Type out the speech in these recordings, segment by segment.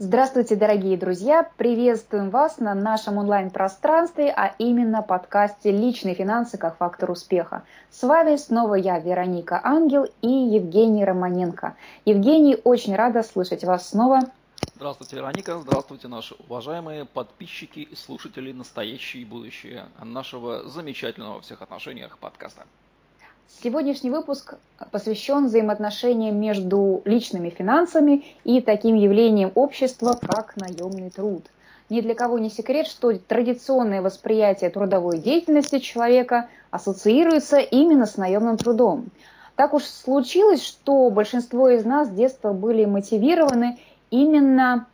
Здравствуйте, дорогие друзья! Приветствуем вас на нашем онлайн-пространстве, а именно подкасте «Личные финансы как фактор успеха». С вами снова я, Вероника Ангел и Евгений Романенко. Евгений, очень рада слышать вас снова. Здравствуйте, Вероника. Здравствуйте, наши уважаемые подписчики и слушатели, настоящие и будущие нашего замечательного во всех отношениях подкаста. Сегодняшний выпуск посвящен взаимоотношениям между личными финансами и таким явлением общества, как наемный труд. Ни для кого не секрет, что традиционное восприятие трудовой деятельности человека ассоциируется именно с наемным трудом. Так уж случилось, что большинство из нас с детства были мотивированы именно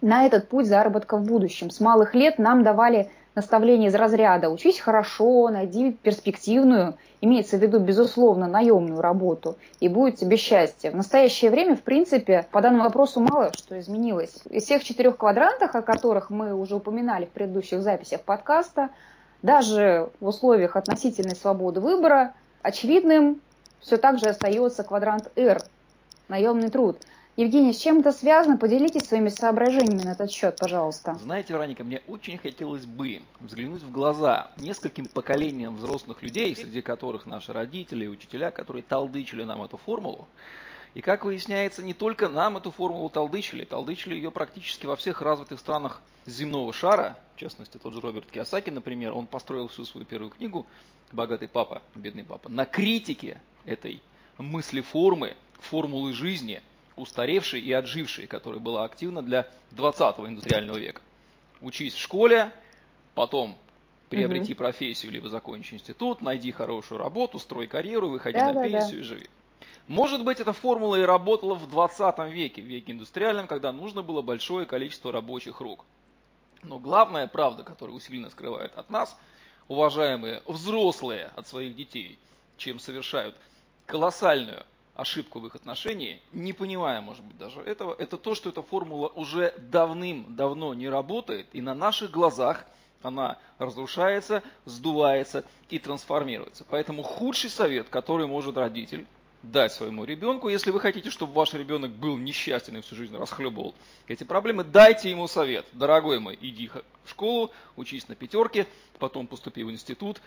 на этот путь заработка в будущем. С малых лет нам давали наставления из разряда «учись хорошо, найди перспективную имеется в виду, безусловно, наемную работу, и будет тебе счастье. В настоящее время, в принципе, по данному вопросу мало что изменилось. Из всех четырех квадрантов, о которых мы уже упоминали в предыдущих записях подкаста, даже в условиях относительной свободы выбора, очевидным все так же остается квадрант R – наемный труд – Евгений, с чем это связано? Поделитесь своими соображениями на этот счет, пожалуйста. Знаете, Вероника, мне очень хотелось бы взглянуть в глаза нескольким поколениям взрослых людей, среди которых наши родители и учителя, которые талдычили нам эту формулу. И как выясняется, не только нам эту формулу талдычили, талдычили ее практически во всех развитых странах земного шара, в частности, тот же Роберт Киосаки, например, он построил всю свою первую книгу «Богатый папа, бедный папа» на критике этой мысли формы, формулы жизни – устаревшей и отжившей, которая была активна для 20-го индустриального века. Учись в школе, потом приобрети угу. профессию, либо закончи институт, найди хорошую работу, строй карьеру, выходи да, на да, пенсию да. и живи. Может быть, эта формула и работала в 20 веке, в веке индустриальном, когда нужно было большое количество рабочих рук. Но главная правда, которая усиленно скрывает от нас, уважаемые взрослые от своих детей, чем совершают колоссальную ошибку в их отношении, не понимая, может быть, даже этого, это то, что эта формула уже давным-давно не работает, и на наших глазах она разрушается, сдувается и трансформируется. Поэтому худший совет, который может родитель дать своему ребенку, если вы хотите, чтобы ваш ребенок был несчастен и всю жизнь расхлебывал эти проблемы, дайте ему совет. Дорогой мой, иди в школу, учись на пятерке, потом поступи в институт,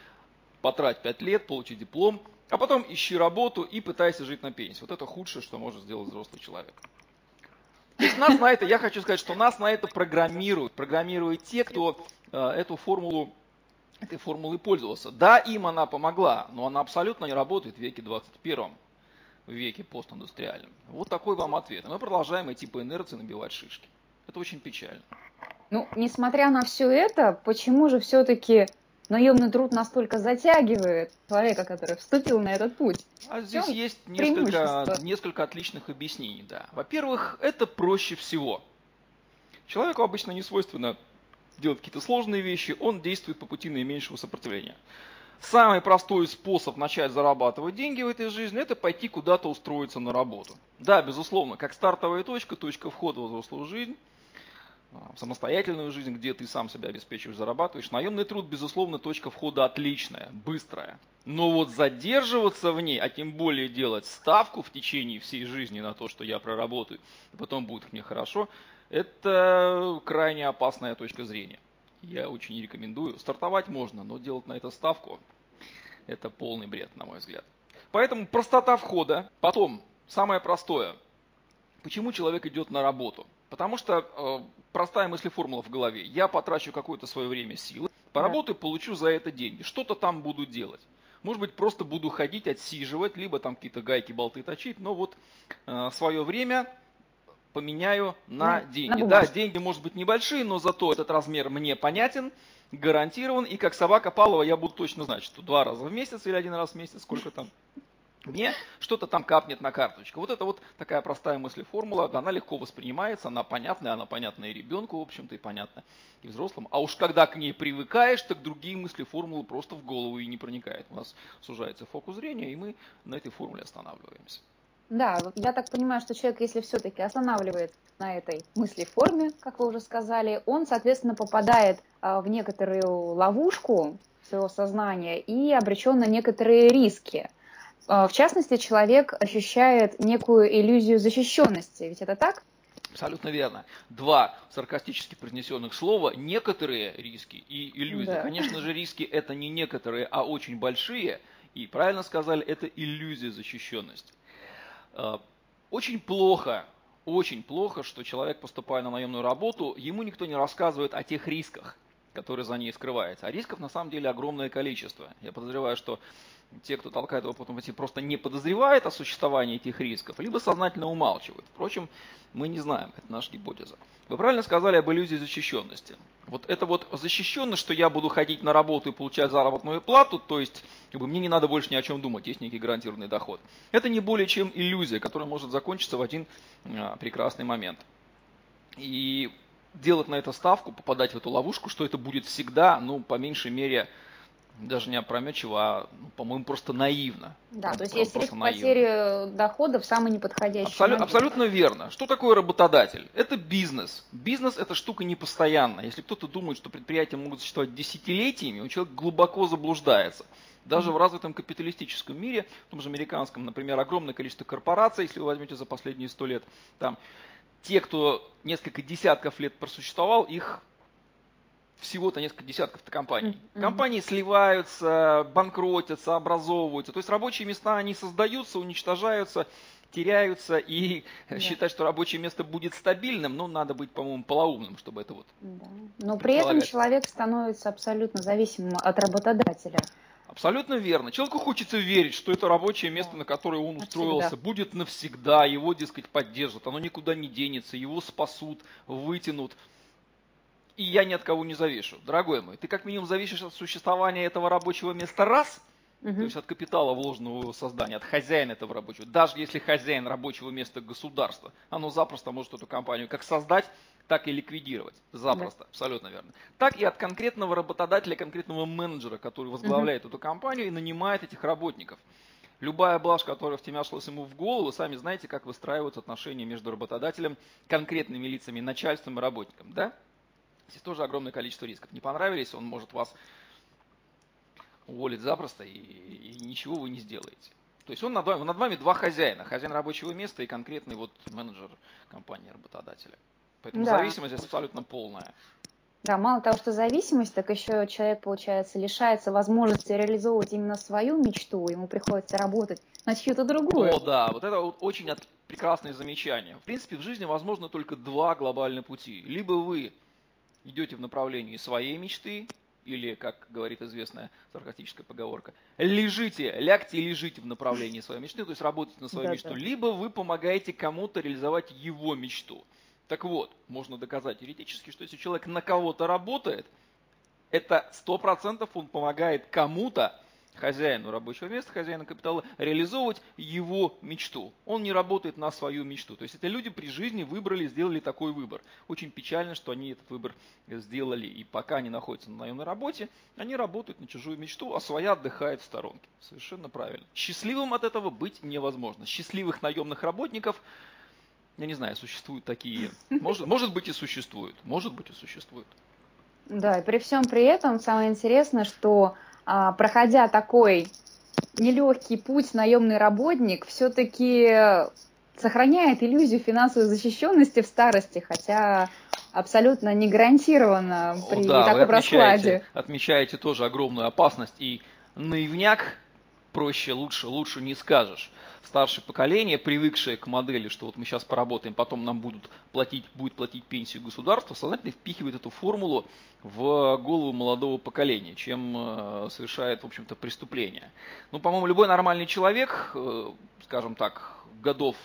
потрать пять лет, получи диплом, а потом ищи работу и пытайся жить на пенсии. Вот это худшее, что может сделать взрослый человек. То есть нас на это, я хочу сказать, что нас на это программируют. Программируют те, кто э, эту формулу, этой формулой пользовался. Да, им она помогла, но она абсолютно не работает в веке 21 в веке постиндустриальном. Вот такой вам ответ. Мы продолжаем идти по инерции набивать шишки. Это очень печально. Ну, несмотря на все это, почему же все-таки наемный труд настолько затягивает человека, который вступил на этот путь. А здесь есть несколько, несколько отличных объяснений, да. Во-первых, это проще всего. Человеку обычно не свойственно делать какие-то сложные вещи, он действует по пути наименьшего сопротивления. Самый простой способ начать зарабатывать деньги в этой жизни – это пойти куда-то устроиться на работу. Да, безусловно, как стартовая точка, точка входа в взрослую жизнь – самостоятельную жизнь, где ты сам себя обеспечиваешь, зарабатываешь. Наемный труд, безусловно, точка входа отличная, быстрая. Но вот задерживаться в ней, а тем более делать ставку в течение всей жизни на то, что я проработаю, и потом будет мне хорошо, это крайне опасная точка зрения. Я очень не рекомендую. Стартовать можно, но делать на это ставку – это полный бред, на мой взгляд. Поэтому простота входа. Потом, самое простое. Почему человек идет на работу? Потому что э, простая мысль формула в голове. Я потрачу какое-то свое время, силы, поработаю, да. получу за это деньги. Что-то там буду делать. Может быть, просто буду ходить, отсиживать, либо там какие-то гайки, болты точить, но вот э, свое время поменяю на, на деньги. На да, деньги, может быть, небольшие, но зато этот размер мне понятен, гарантирован, и как собака Павлова я буду точно знать, что два раза в месяц или один раз в месяц, сколько там мне что-то там капнет на карточку. Вот это вот такая простая мысль формула, она легко воспринимается, она понятная, она понятна и ребенку, в общем-то, и понятна и взрослым. А уж когда к ней привыкаешь, так другие мысли формулы просто в голову и не проникают. У нас сужается фокус зрения, и мы на этой формуле останавливаемся. Да, я так понимаю, что человек, если все-таки останавливает на этой мысли форме, как вы уже сказали, он, соответственно, попадает а, в некоторую ловушку своего сознания и обречен на некоторые риски. А, в частности, человек ощущает некую иллюзию защищенности. Ведь это так? Абсолютно верно. Два саркастически произнесенных слова – некоторые риски и иллюзии. Да. Конечно же, риски – это не некоторые, а очень большие. И правильно сказали, это иллюзия защищенности. А, очень плохо, очень плохо, что человек, поступая на наемную работу, ему никто не рассказывает о тех рисках, которые за ней скрываются. А рисков на самом деле огромное количество. Я подозреваю, что те, кто толкает его потом просто не подозревает о существовании этих рисков, либо сознательно умалчивают. Впрочем, мы не знаем, это наша гипотеза. Вы правильно сказали об иллюзии защищенности. Вот это вот защищенность, что я буду ходить на работу и получать заработную плату, то есть как бы, мне не надо больше ни о чем думать, есть некий гарантированный доход. Это не более чем иллюзия, которая может закончиться в один а, прекрасный момент. И делать на это ставку, попадать в эту ловушку, что это будет всегда, ну, по меньшей мере, даже не опрометчиво, а, ну, по-моему, просто наивно. Да, то есть есть риск потери дохода в самый неподходящий Абсолю- момент. Абсолютно верно. Что такое работодатель? Это бизнес. Бизнес – это штука непостоянная. Если кто-то думает, что предприятия могут существовать десятилетиями, у человека глубоко заблуждается. Даже в развитом капиталистическом мире, в том же американском, например, огромное количество корпораций, если вы возьмете за последние сто лет, там те, кто несколько десятков лет просуществовал, их всего-то несколько десятков компаний. Mm-hmm. Компании сливаются, банкротятся, образовываются. То есть рабочие места, они создаются, уничтожаются, теряются. И да. считать, что рабочее место будет стабильным, ну, надо быть, по-моему, полоумным, чтобы это вот... Да. Но при этом человек становится абсолютно зависимым от работодателя. Абсолютно верно. Человеку хочется верить, что это рабочее место, на которое он устроился, навсегда. будет навсегда, его, дескать, поддержат, оно никуда не денется, его спасут, вытянут и я ни от кого не завишу. Дорогой мой, ты как минимум зависишь от существования этого рабочего места раз, угу. то есть от капитала, вложенного в его создание, от хозяина этого рабочего. Даже если хозяин рабочего места государства, оно запросто может эту компанию как создать, так и ликвидировать. Запросто, да. абсолютно верно. Так и от конкретного работодателя, конкретного менеджера, который возглавляет угу. эту компанию и нанимает этих работников. Любая блажь, которая втемяшилась ему в голову, сами знаете, как выстраиваются отношения между работодателем, конкретными лицами, начальством и работником, да? Здесь тоже огромное количество рисков. Не понравились, он может вас уволить запросто, и, и ничего вы не сделаете. То есть он над вами, над вами два хозяина. Хозяин рабочего места и конкретный вот менеджер компании работодателя. Поэтому да. зависимость абсолютно полная. Да, мало того, что зависимость, так еще человек, получается, лишается возможности реализовывать именно свою мечту, ему приходится работать на чью-то другую. О, да, вот это вот очень прекрасное замечание. В принципе, в жизни возможно только два глобальных пути. Либо вы идете в направлении своей мечты, или, как говорит известная саркастическая поговорка, лежите, лягте и лежите в направлении своей мечты, то есть работайте на свою да, мечту, да. либо вы помогаете кому-то реализовать его мечту. Так вот, можно доказать теоретически, что если человек на кого-то работает, это сто процентов он помогает кому-то хозяину рабочего места, хозяину капитала, реализовывать его мечту. Он не работает на свою мечту. То есть это люди при жизни выбрали, сделали такой выбор. Очень печально, что они этот выбор сделали. И пока они находятся на наемной работе, они работают на чужую мечту, а своя отдыхает в сторонке. Совершенно правильно. Счастливым от этого быть невозможно. Счастливых наемных работников я не знаю, существуют такие. Может, может быть и существуют. Может быть и существуют. Да, и при всем при этом самое интересное, что проходя такой нелегкий путь, наемный работник все-таки сохраняет иллюзию финансовой защищенности в старости, хотя абсолютно не гарантированно при да, таком вы отмечаете, раскладе. Отмечаете тоже огромную опасность и наивняк проще, лучше, лучше не скажешь старшее поколение, привыкшее к модели, что вот мы сейчас поработаем, потом нам будут платить, будет платить пенсию государство, сознательно впихивает эту формулу в голову молодого поколения, чем э, совершает, в общем-то, преступление. Ну, по-моему, любой нормальный человек, э, скажем так, годов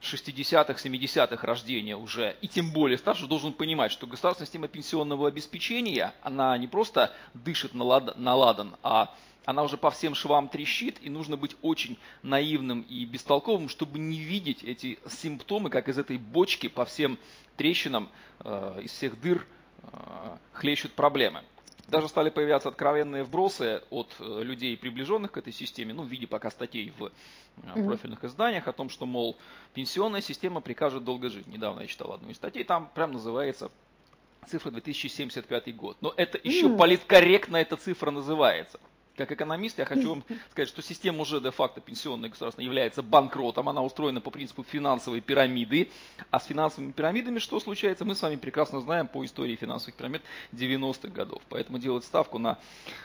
60-х, 70-х рождения уже, и тем более старше, должен понимать, что государственная система пенсионного обеспечения, она не просто дышит на ладан, а она уже по всем швам трещит, и нужно быть очень наивным и бестолковым, чтобы не видеть эти симптомы, как из этой бочки по всем трещинам, э, из всех дыр э, хлещут проблемы. Даже стали появляться откровенные вбросы от э, людей, приближенных к этой системе, ну, в виде пока статей в э, профильных изданиях о том, что, мол, пенсионная система прикажет долго жить. Недавно я читал одну из статей, там прям называется цифра 2075 год. Но это еще mm. политкорректно эта цифра называется. Как экономист я хочу вам сказать, что система уже де-факто пенсионная государственная является банкротом. Она устроена по принципу финансовой пирамиды. А с финансовыми пирамидами что случается, мы с вами прекрасно знаем по истории финансовых пирамид 90-х годов. Поэтому делать ставку на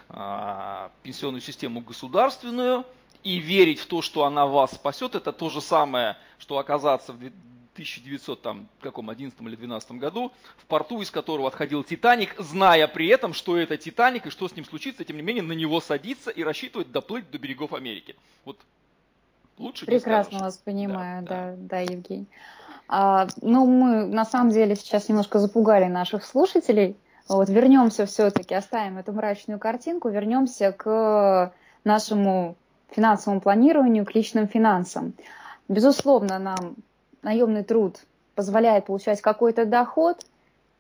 а, пенсионную систему государственную и верить в то, что она вас спасет, это то же самое, что оказаться в 1911 или 12 году, в порту, из которого отходил Титаник, зная при этом, что это Титаник и что с ним случится, тем не менее на него садиться и рассчитывать доплыть до берегов Америки. Вот лучше Прекрасно вас понимаю, да, да, да Евгений. А, ну, мы на самом деле сейчас немножко запугали наших слушателей. Вот вернемся все-таки, оставим эту мрачную картинку, вернемся к нашему финансовому планированию, к личным финансам. Безусловно, нам наемный труд позволяет получать какой-то доход,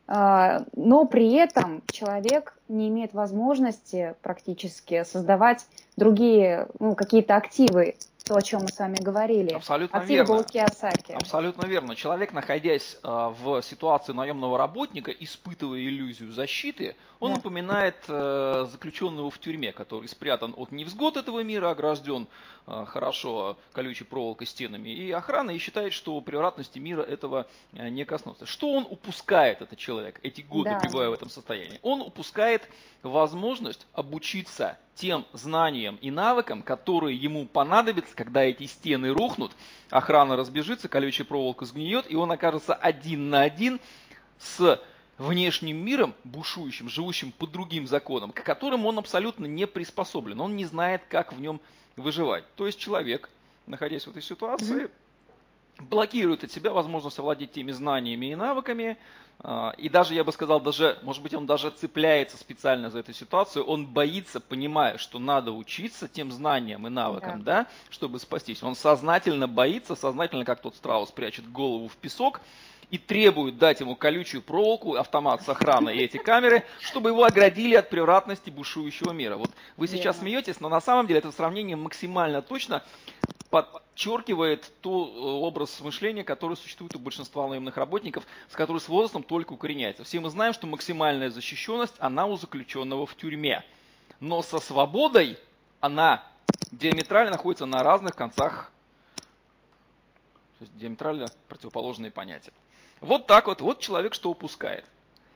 а, но при этом человек не имеет возможности практически создавать другие, ну, какие-то активы то, о чем мы с вами говорили. Абсолютно Активы верно. Киосаки. Абсолютно верно. Человек, находясь э, в ситуации наемного работника, испытывая иллюзию защиты, он да. напоминает э, заключенного в тюрьме, который спрятан от невзгод этого мира, огражден э, хорошо колючей проволокой стенами и охраной, и считает, что превратности мира этого не коснуться. Что он упускает, этот человек, эти годы да. пребывая в этом состоянии? Он упускает возможность обучиться тем знаниям и навыкам, которые ему понадобятся, когда эти стены рухнут, охрана разбежится, колючая проволока сгниет, и он окажется один на один с внешним миром, бушующим, живущим по другим законам, к которым он абсолютно не приспособлен. Он не знает, как в нем выживать. То есть человек, находясь в этой ситуации, блокирует от себя возможность овладеть теми знаниями и навыками, и даже, я бы сказал, даже, может быть, он даже цепляется специально за эту ситуацию, он боится, понимая, что надо учиться тем знаниям и навыкам, да. да, чтобы спастись. Он сознательно боится, сознательно, как тот страус прячет голову в песок, и требует дать ему колючую проволоку, автомат с охраной и эти камеры, чтобы его оградили от превратности бушующего мира. Вот вы сейчас Верно. смеетесь, но на самом деле это сравнение максимально точно подчеркивает тот э, образ мышления, который существует у большинства наемных работников, с которым с возрастом только укореняется. Все мы знаем, что максимальная защищенность, она у заключенного в тюрьме. Но со свободой она диаметрально находится на разных концах, диаметрально противоположные понятия. Вот так вот, вот человек что упускает.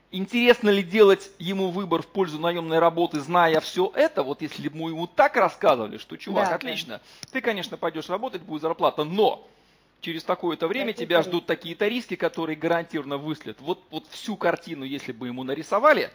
Интересно ли делать ему выбор в пользу наемной работы, зная все это? Вот если бы мы ему так рассказывали, что, чувак, да, отлично, да. ты, конечно, пойдешь работать, будет зарплата, но через такое-то время да, тебя ждут такие-то риски, которые гарантированно выследят. Вот, вот всю картину, если бы ему нарисовали,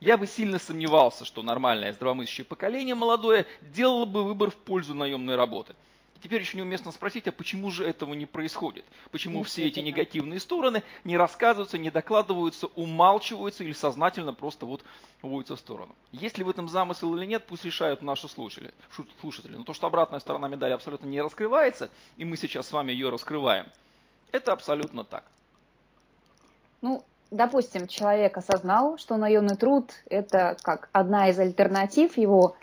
я бы сильно сомневался, что нормальное здравомыслящее поколение молодое делало бы выбор в пользу наемной работы. Теперь еще неуместно спросить, а почему же этого не происходит? Почему все эти негативные стороны не рассказываются, не докладываются, умалчиваются или сознательно просто вот уводятся в сторону? Есть ли в этом замысел или нет, пусть решают наши слушатели. слушатели. Но то, что обратная сторона медали абсолютно не раскрывается, и мы сейчас с вами ее раскрываем, это абсолютно так. Ну, допустим, человек осознал, что наемный труд – это как одна из альтернатив его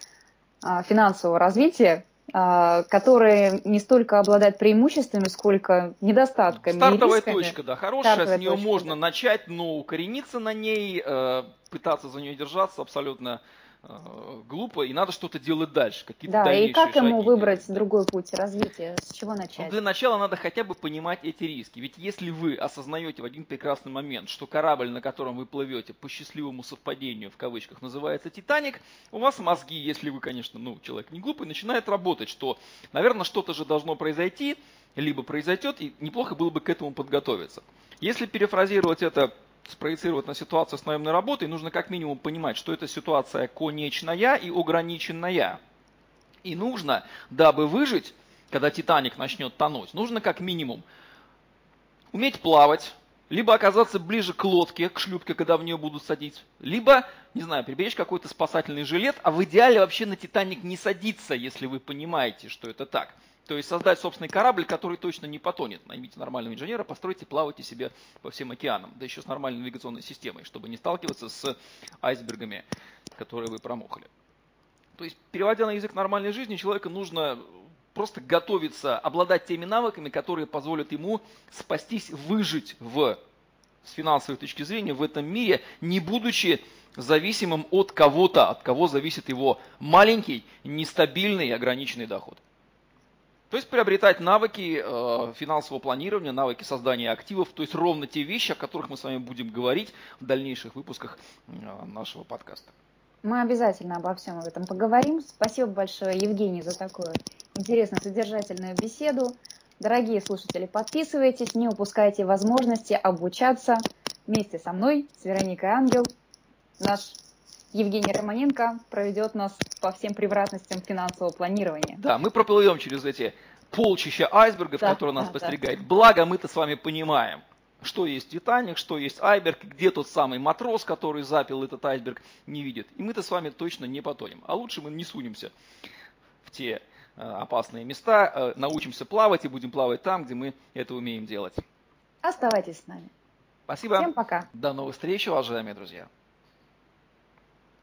а, финансового развития, которые не столько обладают преимуществами, сколько недостатками. Стартовая точка, да, хорошая, Стартовая с нее точка, можно да. начать, но укорениться на ней, э, пытаться за нее держаться абсолютно глупо, и надо что-то делать дальше. Какие-то да, и как ему выбрать делать, другой путь развития? С чего начать? Ну, для начала надо хотя бы понимать эти риски. Ведь если вы осознаете в один прекрасный момент, что корабль, на котором вы плывете, по счастливому совпадению, в кавычках, называется «Титаник», у вас мозги, если вы, конечно, ну, человек не глупый, начинают работать, что, наверное, что-то же должно произойти, либо произойдет, и неплохо было бы к этому подготовиться. Если перефразировать это спроецировать на ситуацию с наемной работой, нужно как минимум понимать, что эта ситуация конечная и ограниченная. И нужно, дабы выжить, когда Титаник начнет тонуть, нужно как минимум уметь плавать, либо оказаться ближе к лодке, к шлюпке, когда в нее будут садить, либо, не знаю, приберечь какой-то спасательный жилет, а в идеале вообще на Титаник не садиться, если вы понимаете, что это так. То есть создать собственный корабль, который точно не потонет. Наймите нормального инженера, постройте, плавайте себе по всем океанам. Да еще с нормальной навигационной системой, чтобы не сталкиваться с айсбергами, которые вы промокли. То есть, переводя на язык нормальной жизни, человеку нужно просто готовиться, обладать теми навыками, которые позволят ему спастись, выжить в с финансовой точки зрения в этом мире, не будучи зависимым от кого-то, от кого зависит его маленький, нестабильный и ограниченный доход. То есть приобретать навыки э, финансового планирования, навыки создания активов, то есть ровно те вещи, о которых мы с вами будем говорить в дальнейших выпусках э, нашего подкаста. Мы обязательно обо всем этом поговорим. Спасибо большое, Евгений, за такую интересную, содержательную беседу. Дорогие слушатели, подписывайтесь, не упускайте возможности обучаться вместе со мной, с Вероникой Ангел. Наш Евгений Романенко проведет нас по всем превратностям финансового планирования. Да, мы проплывем через эти полчища айсбергов, да, которые нас да, подстерегают. Да. Благо мы-то с вами понимаем, что есть Титаник, что есть айсберг, где тот самый матрос, который запил этот айсберг, не видит. И мы-то с вами точно не потонем. А лучше мы не сунемся в те э, опасные места, э, научимся плавать и будем плавать там, где мы это умеем делать. Оставайтесь с нами. Спасибо. Всем пока. До новых встреч, уважаемые друзья.